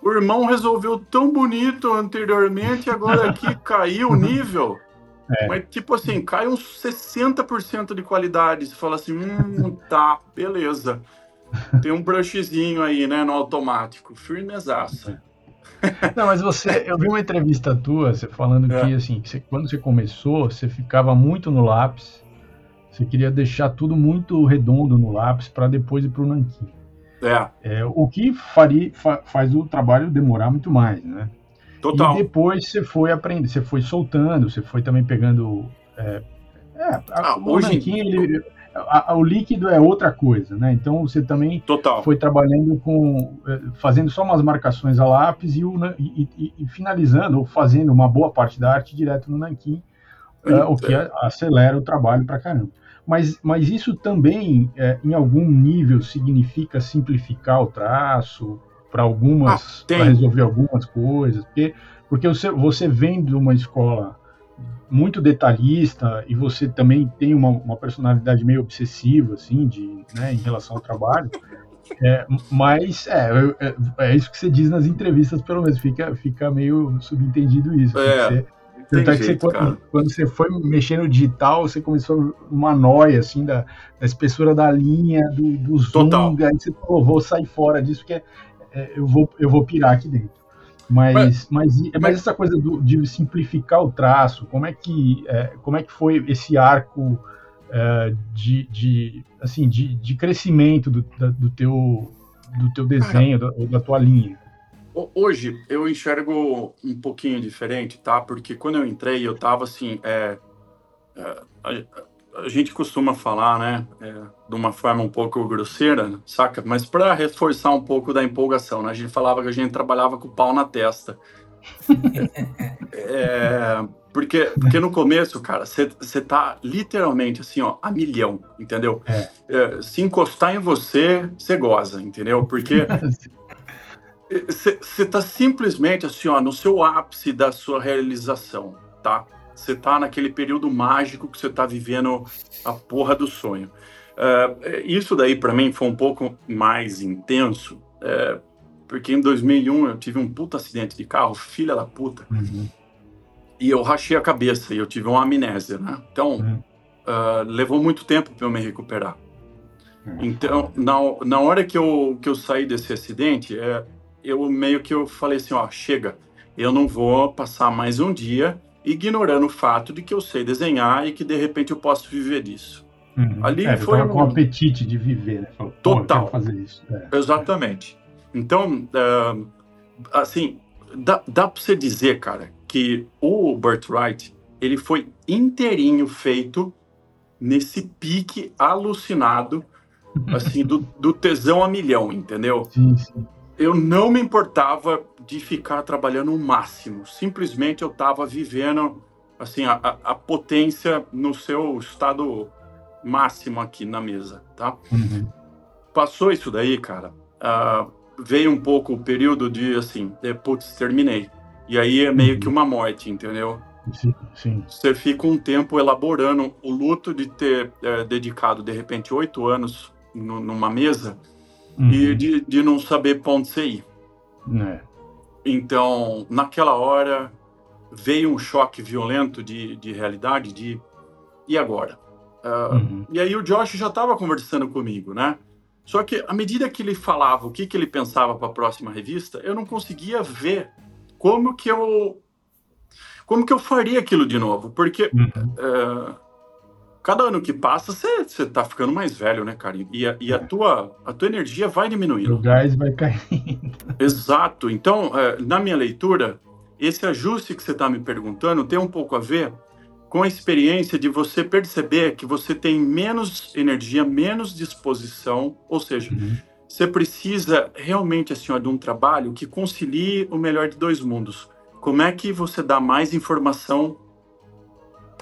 o irmão resolveu tão bonito anteriormente, agora aqui caiu o nível. É. Mas, tipo assim, cai uns 60% de qualidade. Você fala assim, hum, tá, beleza. Tem um brushzinho aí, né, no automático. Firmezaço. Não, mas você, eu vi uma entrevista tua, você falando é. que, assim, que você, quando você começou, você ficava muito no lápis, você queria deixar tudo muito redondo no lápis para depois ir para o nanquim. É. é o que faria, fa, faz o trabalho demorar muito mais, né? Total. E depois você foi aprendendo, você foi soltando, você foi também pegando. É, é ah, o hoje... ele, a, a, o líquido é outra coisa, né? Então você também Total. foi trabalhando com. É, fazendo só umas marcações a lápis e, o, e, e, e finalizando, ou fazendo uma boa parte da arte direto no Nanquim, uh, o que acelera o trabalho pra caramba mas, mas isso também, é, em algum nível, significa simplificar o traço para algumas, ah, para resolver algumas coisas, porque, porque você, você vem de uma escola muito detalhista e você também tem uma, uma personalidade meio obsessiva, assim, de, né, em relação ao trabalho. É, mas é, é, é, isso que você diz nas entrevistas, pelo menos, fica, fica meio subentendido isso. É. Você, tanto é que você, quando, quando, você foi mexer no digital, você começou uma noia, assim, da, da espessura da linha, do, do zoom, Total. aí você falou, vou sair fora disso, porque é, eu, vou, eu vou pirar aqui dentro. Mas, mas, mas, essa coisa do, de simplificar o traço, como é que, é, como é que foi esse arco é, de, de, assim, de, de crescimento do, da, do, teu, do teu desenho, da, da tua linha? Hoje eu enxergo um pouquinho diferente, tá? Porque quando eu entrei, eu tava assim. É, é, a, gente costuma falar, né? É, de uma forma um pouco grosseira, saca? Mas para reforçar um pouco da empolgação, né? A gente falava que a gente trabalhava com o pau na testa. É, porque, porque no começo, cara, você tá literalmente assim, ó, a milhão, entendeu? É. É, se encostar em você, você goza, entendeu? Porque Você está simplesmente assim, ó, no seu ápice da sua realização, tá? Você está naquele período mágico que você está vivendo a porra do sonho. Uh, isso daí para mim foi um pouco mais intenso, uh, porque em 2001 eu tive um puta acidente de carro, filha da puta, uhum. e eu rachei a cabeça e eu tive uma amnésia, né? Então uhum. uh, levou muito tempo para eu me recuperar. Uhum. Então, na, na hora que eu, que eu saí desse acidente, é, eu meio que eu falei assim, ó, chega, eu não vou passar mais um dia ignorando o fato de que eu sei desenhar e que de repente eu posso viver disso. Uhum. Ali é, foi um... com apetite de viver, né? Falou, Total. fazer isso. É. Exatamente. Então, uh, assim, dá, dá para você dizer, cara, que o Birthright ele foi inteirinho feito nesse pique alucinado, assim, do, do tesão a milhão, entendeu? Sim, sim eu não me importava de ficar trabalhando o máximo. Simplesmente eu estava vivendo assim a, a, potência no seu estado máximo aqui na mesa, tá? Uhum. Passou isso daí, cara. Uh, veio um pouco o período de assim, de, putz, terminei. E aí é meio que uhum. uma morte, entendeu? Sim, sim. Você fica um tempo elaborando o luto de ter é, dedicado, de repente, oito anos no, numa mesa uhum. e de, de não saber pra onde você ir. É. Então, naquela hora, veio um choque violento de, de realidade, de e agora? Uh, uhum. E aí o Josh já estava conversando comigo, né? Só que à medida que ele falava o que, que ele pensava para a próxima revista, eu não conseguia ver como que eu como que eu faria aquilo de novo, porque uhum. uh, cada ano que passa você tá ficando mais velho, né, cara? E, a, e a, é. tua a tua energia vai diminuindo. O gás vai caindo. Exato. Então, uh, na minha leitura, esse ajuste que você está me perguntando tem um pouco a ver com a experiência de você perceber que você tem menos energia, menos disposição, ou seja, uhum. você precisa realmente assim, ó, de um trabalho que concilie o melhor de dois mundos. Como é que você dá mais informação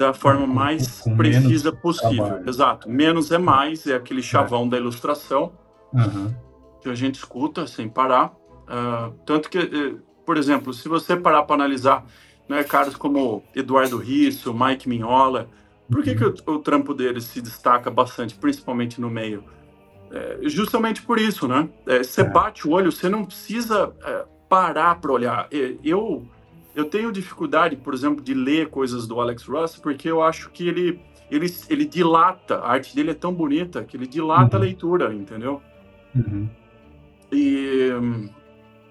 da forma mais com precisa possível? Trabalho. Exato. Menos é mais, é aquele chavão é. da ilustração uhum. que a gente escuta sem parar. Uh, tanto que, eh, por exemplo, se você parar para analisar né, caras como Eduardo Risso, Mike Mignola. Por que, que o, o trampo deles se destaca bastante, principalmente no meio? É, justamente por isso, né? É, você é, bate o olho, você não precisa é, parar para olhar. Eu, eu tenho dificuldade, por exemplo, de ler coisas do Alex Ross, porque eu acho que ele, ele, ele dilata, a arte dele é tão bonita que ele dilata uhum. a leitura, entendeu? Uhum. E hum,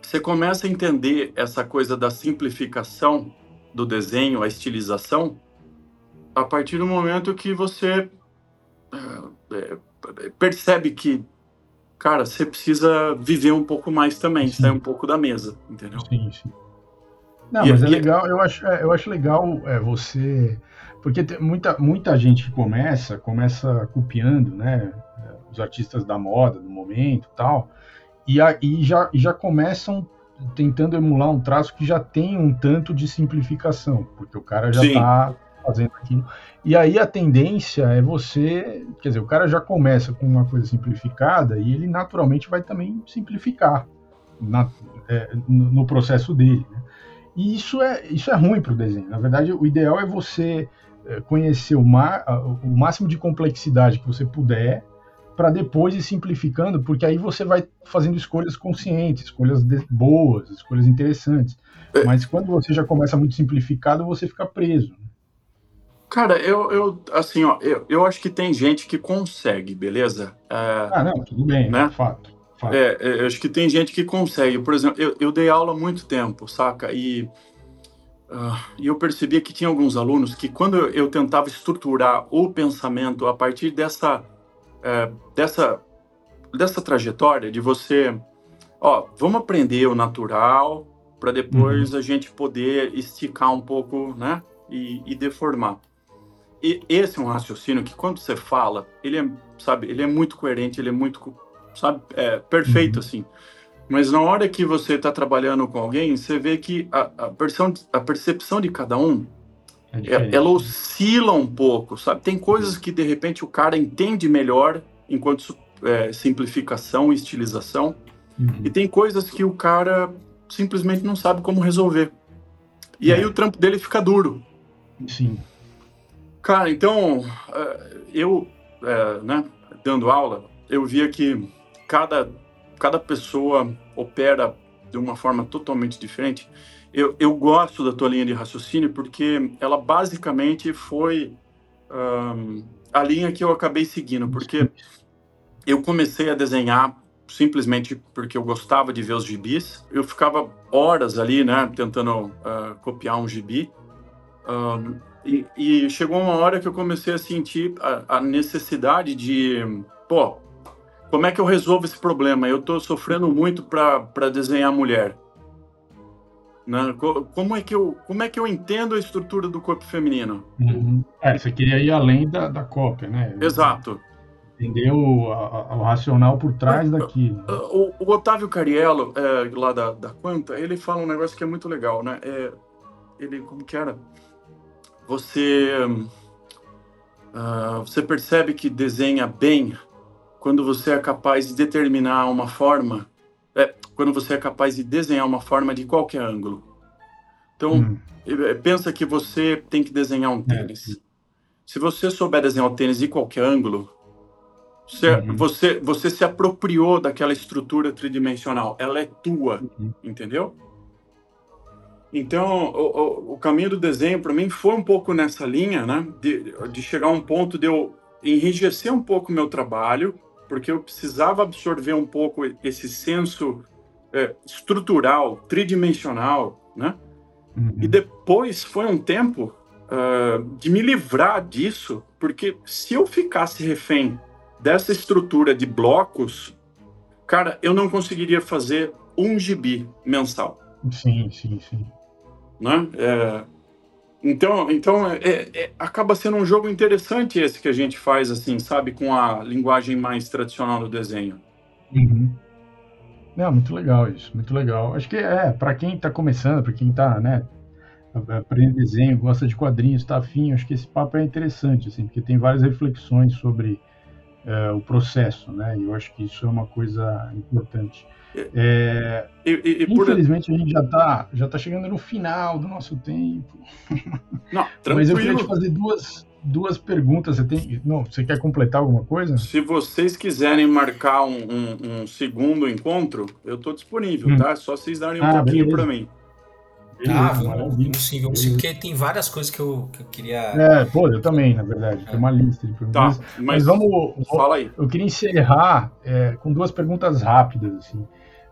você começa a entender essa coisa da simplificação do desenho, a estilização, a partir do momento que você é, é, percebe que, cara, você precisa viver um pouco mais também, sim. sair um pouco da mesa, entendeu? Sim, sim. Não, e, mas é e... legal, eu acho, é, eu acho legal é, você. Porque tem muita, muita gente que começa, começa copiando, né? Os artistas da moda, do momento tal, e, a, e já, já começam tentando emular um traço que já tem um tanto de simplificação, porque o cara já está fazendo aquilo. E aí a tendência é você, quer dizer, o cara já começa com uma coisa simplificada e ele naturalmente vai também simplificar na, é, no processo dele. Né? E isso é, isso é ruim para o desenho. Na verdade, o ideal é você é, conhecer o, mar, o máximo de complexidade que você puder para depois ir simplificando, porque aí você vai fazendo escolhas conscientes, escolhas boas, escolhas interessantes. É. Mas quando você já começa muito simplificado, você fica preso. Né? Cara, eu, eu assim, ó, eu, eu acho que tem gente que consegue, beleza? É, ah, não, tudo bem, né? fato. fato. É, é, eu acho que tem gente que consegue. Por exemplo, eu, eu dei aula há muito tempo, saca? E, uh, eu percebia que tinha alguns alunos que quando eu, eu tentava estruturar o pensamento a partir dessa é, dessa, dessa trajetória de você, ó, vamos aprender o natural para depois uhum. a gente poder esticar um pouco, né, e, e, deformar. E esse é um raciocínio que quando você fala, ele é, sabe, ele é muito coerente, ele é muito, sabe, é, perfeito uhum. assim. Mas na hora que você está trabalhando com alguém, você vê que a, a, percepção, a percepção de cada um é, é ela oscila um pouco, sabe? Tem coisas que de repente o cara entende melhor enquanto é, simplificação e estilização, uhum. e tem coisas que o cara simplesmente não sabe como resolver. E é. aí o trampo dele fica duro. Sim. Cara, então é, eu, é, né, dando aula, eu via que cada cada pessoa opera de uma forma totalmente diferente eu, eu gosto da tua linha de raciocínio porque ela basicamente foi um, a linha que eu acabei seguindo, porque eu comecei a desenhar simplesmente porque eu gostava de ver os gibis. Eu ficava horas ali, né, tentando uh, copiar um gibi. Um, e, e, chegou uma hora que eu comecei a sentir a, a, necessidade de, pô, como é que eu resolvo esse problema? Eu estou sofrendo muito para desenhar mulher. Né? Como, é que eu, como é que eu entendo a estrutura do corpo feminino? Uhum. É, você queria ir além da, da cópia, né? Exato. Entender o, a, o racional por trás daquilo. O, o Otávio Cariello, é, lá da, da Quanta, ele fala um negócio que é muito legal, né? É, ele, como que era? Você, uh, você percebe que desenha bem quando você é capaz de determinar uma forma é, quando você é capaz de desenhar uma forma de qualquer ângulo. Então, hum. pensa que você tem que desenhar um é. tênis. É. Se você souber desenhar o tênis de qualquer ângulo, você, uhum. você, você se apropriou daquela estrutura tridimensional. Ela é tua, uhum. entendeu? Então, o, o, o, caminho do desenho para mim foi um pouco nessa linha, né? De, de chegar a um ponto de eu enrijecer um pouco o meu trabalho, porque eu precisava absorver um pouco esse senso é, estrutural, tridimensional, né? Uhum. E depois foi um tempo uh, de me livrar disso, porque se eu ficasse refém dessa estrutura de blocos, cara, eu não conseguiria fazer um gibi mensal. Sim, sim, sim né? É, então, então é, é, acaba sendo um jogo interessante esse que a gente faz, assim, sabe, com a linguagem mais tradicional do desenho. Uhum. Não, muito legal isso, muito legal. Acho que é, para quem está começando, para quem está, né, aprendendo desenho, gosta de quadrinhos, está afim, acho que esse papo é interessante, assim, porque tem várias reflexões sobre é, o processo, né, e eu acho que isso é uma coisa importante. É, e, e, e infelizmente por... a gente já está já tá chegando no final do nosso tempo. Não, Mas eu queria te fazer duas, duas perguntas. Você tem, não, você quer completar alguma coisa? Se vocês quiserem marcar um, um, um segundo encontro, eu estou disponível, hum. tá? É só vocês darem um ah, pouquinho para mim. Ah, vamos, vamos sim, vamos sim, porque tem várias coisas que eu, que eu queria. É, pô, eu também, na verdade. Tem uma lista de perguntas. Tá, mas, mas vamos. Fala aí. Eu queria encerrar é, com duas perguntas rápidas, assim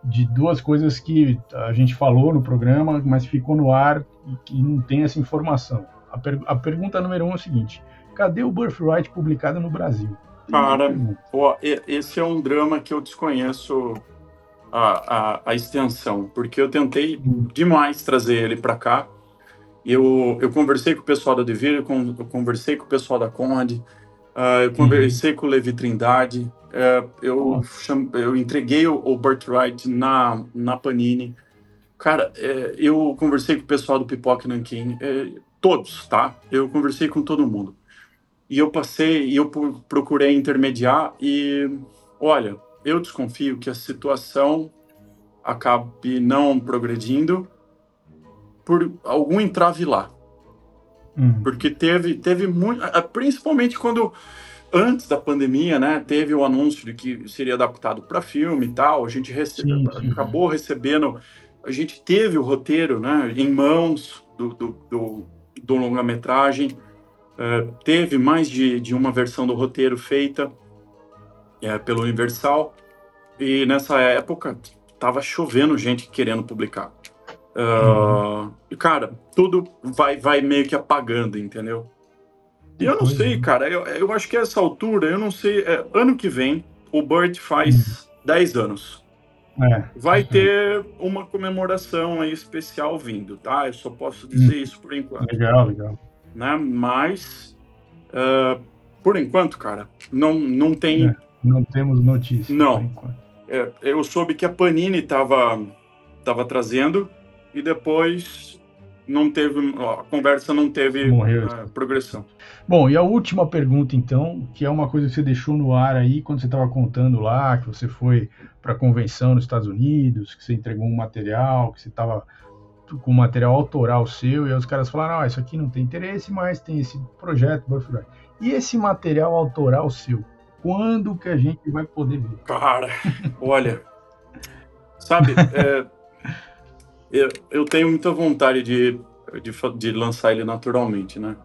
de duas coisas que a gente falou no programa, mas ficou no ar e que não tem essa informação. A, per a pergunta número um é o seguinte: cadê o Birthright publicado no Brasil? Cara, pô, esse é um drama que eu desconheço a, a, a extensão, porque eu tentei demais trazer ele para cá. Eu, eu conversei com o pessoal da Devir, eu conversei com o pessoal da Conrad, uh, eu conversei uhum. com o Levi Trindade, é, eu, cham... eu entreguei o, o Birthright na, na Panini. Cara, é, eu conversei com o pessoal do Pipoque Nankin, é, todos, tá? Eu conversei com todo mundo. E eu passei, e eu procurei intermediar e, olha, eu desconfio que a situação acabe não progredindo por algum entrave lá. Hum. Porque teve, teve muito, principalmente quando antes da pandemia, né, teve o anúncio de que seria adaptado para filme e tal. A gente sim, sim. acabou recebendo, a gente teve o roteiro, né, em mãos do, do, do, do longa-metragem. Uh, teve mais de, de uma versão do roteiro feita é, pelo Universal e nessa época tava chovendo gente querendo publicar. Uh, uhum. Cara, tudo vai, vai meio que apagando, entendeu? E eu não sei, cara. Eu, eu acho que essa altura, eu não sei. É, ano que vem, o Burt faz hum. 10 anos. É. Vai ter uma comemoração aí especial vindo, tá? Eu só posso dizer hum. isso por enquanto. Legal, legal. Né? Mas, uh, por enquanto, cara, não, não tem. Não temos notícias. Não. É, eu soube que a Panini estava tava trazendo e depois não teve. a conversa não teve uh, progressão. Bom, e a última pergunta, então, que é uma coisa que você deixou no ar aí quando você estava contando lá, que você foi para a convenção nos Estados Unidos, que você entregou um material, que você estava com material autoral seu, e aí os caras falaram: ah, isso aqui não tem interesse, mas tem esse projeto, E esse material autoral seu, quando que a gente vai poder ver? Cara, olha, sabe, é, eu, eu tenho muita vontade de, de, de lançar ele naturalmente, né?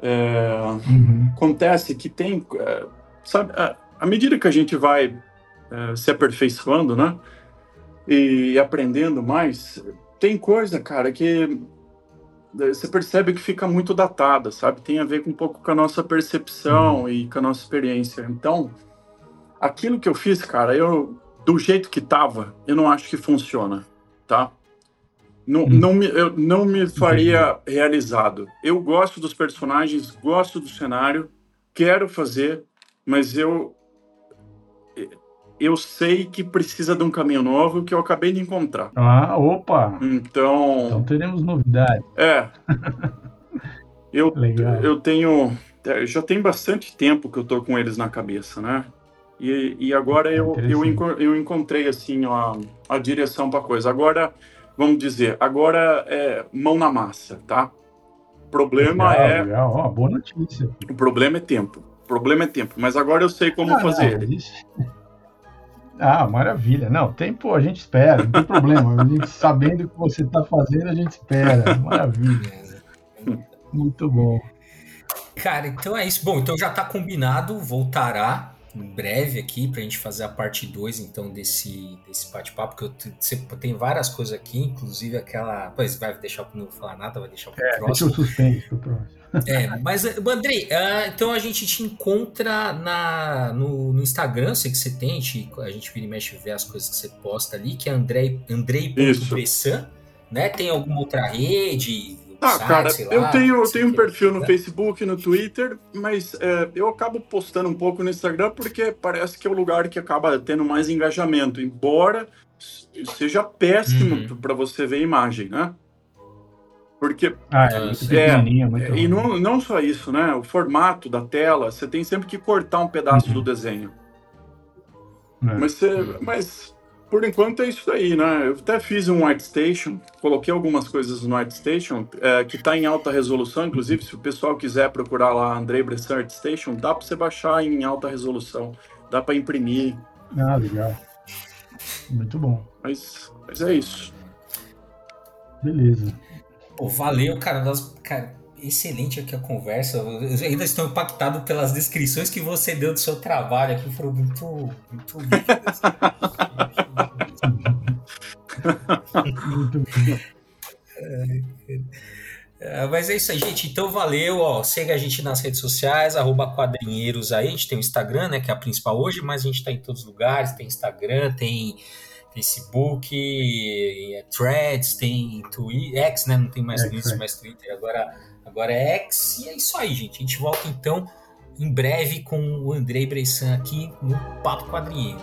É, uhum. Acontece que tem, é, sabe, à medida que a gente vai é, se aperfeiçoando, né, e aprendendo mais, tem coisa, cara, que você percebe que fica muito datada, sabe? Tem a ver com um pouco com a nossa percepção uhum. e com a nossa experiência. Então, aquilo que eu fiz, cara, eu do jeito que tava, eu não acho que funciona, tá? Não, hum. não, me, eu não me faria realizado. Eu gosto dos personagens, gosto do cenário, quero fazer, mas eu eu sei que precisa de um caminho novo que eu acabei de encontrar. Ah, opa! Então. Então teremos novidade. É. eu, Legal. eu tenho. É, já tem bastante tempo que eu tô com eles na cabeça, né? E, e agora eu, eu, eu encontrei assim a, a direção para coisa. Agora, vamos dizer, agora é mão na massa, tá? O problema legal, é. Legal. Oh, boa notícia. O problema é tempo. O problema é tempo. Mas agora eu sei como ah, fazer. Não, isso... Ah, maravilha. Não, tempo a gente espera, não tem problema. A gente, sabendo o que você está fazendo, a gente espera. Maravilha. Muito bom. Cara, então é isso. Bom, então já está combinado, voltará em breve aqui para a gente fazer a parte 2 então desse, desse bate-papo, porque eu tem várias coisas aqui, inclusive aquela. Pois vai deixar para não falar nada, vai deixar para o é, próximo. Deixa o suspense pro próximo. É, mas, Andrei, uh, então a gente te encontra na, no, no, Instagram, sei que você tem, a gente, a gente vira e mexe ver as coisas que você posta ali, que é Andrei, Andrei.bressan, né? Tem alguma outra rede? Ah, site, cara, lá, eu tenho, eu tenho um perfil no Facebook, no Twitter, mas é, eu acabo postando um pouco no Instagram porque parece que é o lugar que acaba tendo mais engajamento, embora seja péssimo uhum. para você ver a imagem, né? Porque. Ah, é, é, é e não, não só isso, né? O formato da tela, você tem sempre que cortar um pedaço uhum. do desenho. É. Mas, você, mas por enquanto é isso aí, né? Eu até fiz um ArtStation, coloquei algumas coisas no ArtStation, é, que está em alta resolução, inclusive se o pessoal quiser procurar lá Andrei Bressan ArtStation, dá para você baixar em alta resolução, dá para imprimir. Ah, legal. Muito bom. Mas, mas é isso. Beleza. Pô, valeu, cara. Nós, cara, excelente aqui a conversa. Eu ainda estou impactado pelas descrições que você deu do seu trabalho aqui. Foram muito, muito é, mas é isso aí, gente. Então valeu, ó. Segue a gente nas redes sociais, arroba quadrinheiros aí. A gente tem o Instagram, né? Que é a principal hoje, mas a gente tá em todos os lugares, tem Instagram, tem Facebook, é Threads, tem Twitter, X, né? Não tem mais é, isso, mais Twitter, agora, agora é X. E é isso aí, gente. A gente volta então em breve com o Andrei Bressan aqui no Papo Quadrinheiro.